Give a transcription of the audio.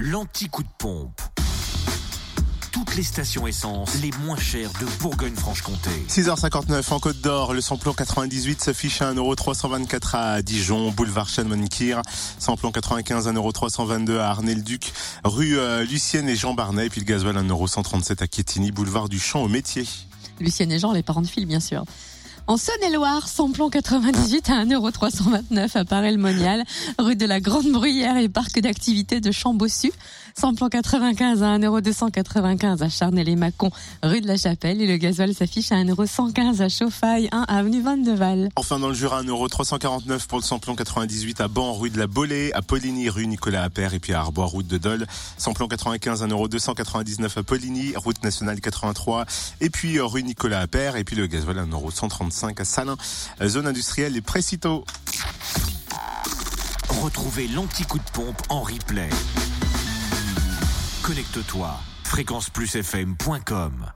l'anti-coup de pompe. Toutes les stations essence les moins chères de Bourgogne-Franche-Comté. 6h59 en Côte d'Or, le samplon 98 s'affiche à 1,324€ à Dijon, boulevard Chanoine-Kir. Samplon 95 1,322€ à Arnay-le-Duc, rue euh, Lucienne et Jean Barnet. Et puis le gasoil 1,137€ à Quétigny, boulevard du Champ au métier. Lucienne et Jean, les parents de Phil, bien sûr. En Saône-et-Loire, samplon 98 à 1,329€ à Paray-le-Monial, rue de la Grande Bruyère et parc d'activités de Chambossu. Samplon 95 à 1,295€ à Charnay-les-Mâcons, rue de la Chapelle. Et le gasoil s'affiche à 1,115€ à Chauffaille, 1 avenue Vandeval. Enfin dans le Jura, 1,349€ pour le samplon 98 à Ban, rue de la Bolée, à Poligny, rue Nicolas Appert et puis à Arbois, route de Dole. Samplon 95, 1,299€ à Poligny, route nationale 83 et puis euh, rue Nicolas Appert et puis le gasoil 1,135€ à Salins, zone industrielle et Précito. Retrouvez l'anti-coup de pompe en replay. Connecte-toi. fréquenceplusfm.com